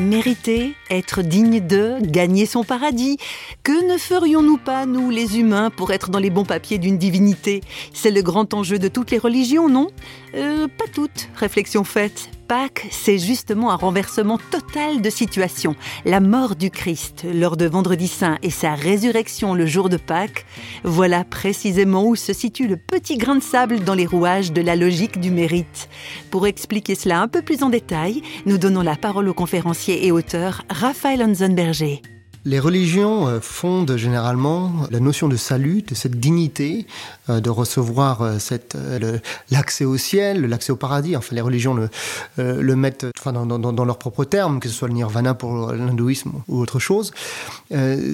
Mériter, être digne de, gagner son paradis. Que ne ferions-nous pas, nous les humains, pour être dans les bons papiers d'une divinité? C'est le grand enjeu de toutes les religions, non? Euh, Pas toutes, réflexion faite. Pâques, c'est justement un renversement total de situation. La mort du Christ lors de Vendredi Saint et sa résurrection le jour de Pâques, voilà précisément où se situe le petit grain de sable dans les rouages de la logique du mérite. Pour expliquer cela un peu plus en détail, nous donnons la parole au conférencier et auteur Raphaël Hansenberger. Les religions euh, fondent généralement la notion de salut, de cette dignité, euh, de recevoir euh, l'accès au ciel, l'accès au paradis. Enfin, les religions le, mettent enfin, dans, dans, leurs propres termes, que ce soit le nirvana pour l'hindouisme ou autre chose.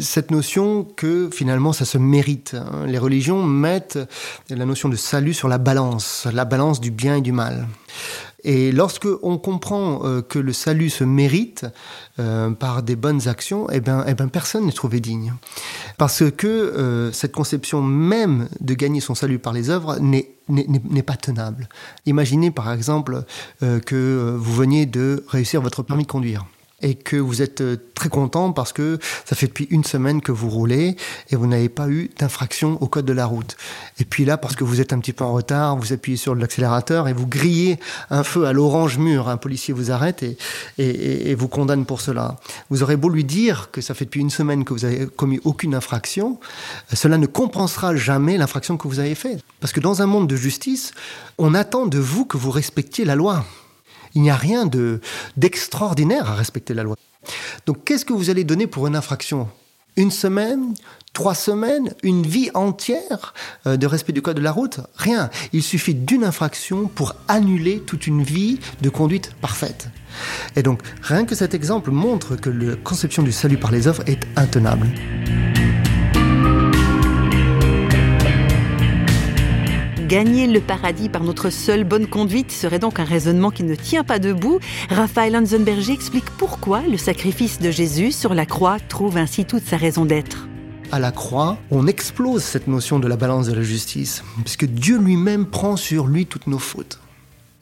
cette notion que finalement ça se mérite. Hein. Les religions mettent la notion de salut sur la balance, la balance du bien et du mal. Et lorsque on comprend euh, que le salut se mérite euh, par des bonnes actions, eh ben, eh ben personne n'est trouvé digne. Parce que euh, cette conception même de gagner son salut par les œuvres n'est n'est pas tenable. Imaginez par exemple que vous veniez de réussir votre permis de conduire et que vous êtes euh, très content parce que ça fait depuis une semaine que vous roulez et vous n'avez pas eu d'infraction au code de la route. Et puis là, parce que vous êtes un petit peu en retard, vous appuyez sur l'accélérateur et vous grillez un feu à l'orange mur. Un policier vous arrête et, et, vous condamne pour cela. Vous aurez beau lui dire que ça fait depuis une semaine que vous avez commis aucune infraction, cela ne compensera jamais l'infraction que vous avez faite. Parce que dans un monde de justice, on attend de vous que vous respectiez la loi. Il n'y a rien d'extraordinaire à respecter la loi. Donc qu'est-ce que vous allez donner pour une infraction? Une semaine? Trois semaines? Une vie entière euh, de respect du code de la route? Rien. Il suffit d'une infraction pour annuler toute une vie de conduite parfaite. Et donc rien que cet exemple montre que la conception du salut par les œuvres est intenable. Gagner le paradis par notre seule bonne conduite serait donc un raisonnement qui ne tient pas debout. Raphaël Hansenberger explique pourquoi le sacrifice de Jésus sur la croix trouve ainsi toute sa raison d'être. À la croix, on explose cette notion de la balance de la justice, puisque Dieu lui-même prend sur lui toutes nos fautes.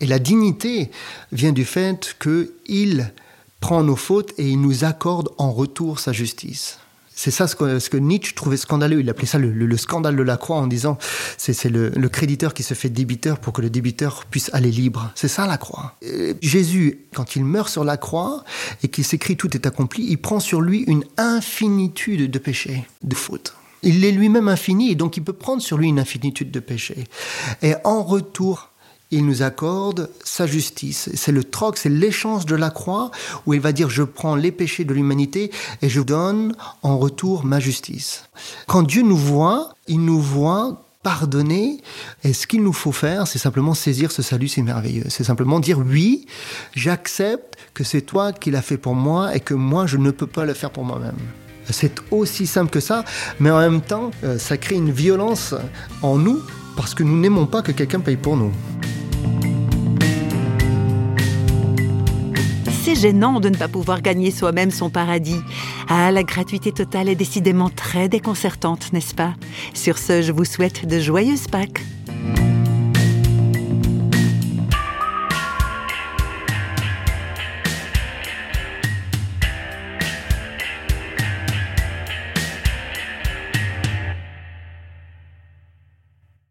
Et la dignité vient du fait qu'il prend nos fautes et il nous accorde en retour sa justice. C'est ça ce que, Nietzsche trouvait scandaleux. Il appelait ça le, scandale de la croix en disant c'est le, créditeur qui se fait débiteur pour que le débiteur puisse aller libre. C'est ça la croix. Jésus, quand il meurt sur la croix et qu'il s'écrit tout est accompli, il prend sur lui une infinitude de péchés, de fautes. Il est lui-même infini et donc il peut prendre sur lui une infinitude de péchés. Et en retour, il nous accorde sa justice. C'est le troc, c'est l'échange de la croix où il va dire je prends les péchés de l'humanité et je donne en retour ma justice. Quand Dieu nous voit, il nous voit pardonner. Et ce qu'il nous faut faire, c'est simplement saisir ce salut, c'est merveilleux. C'est simplement dire oui, j'accepte que c'est toi qui l'as fait pour moi et que moi, je ne peux pas le faire pour moi-même. C'est aussi simple que ça, mais en même temps, euh, ça crée une violence en nous parce que nous n'aimons pas que quelqu'un paye pour nous. C'est gênant de ne pas pouvoir gagner soi-même son paradis. Ah, la gratuité totale est décidément très déconcertante, n'est-ce pas? Sur ce, je vous souhaite de joyeuses Pâques.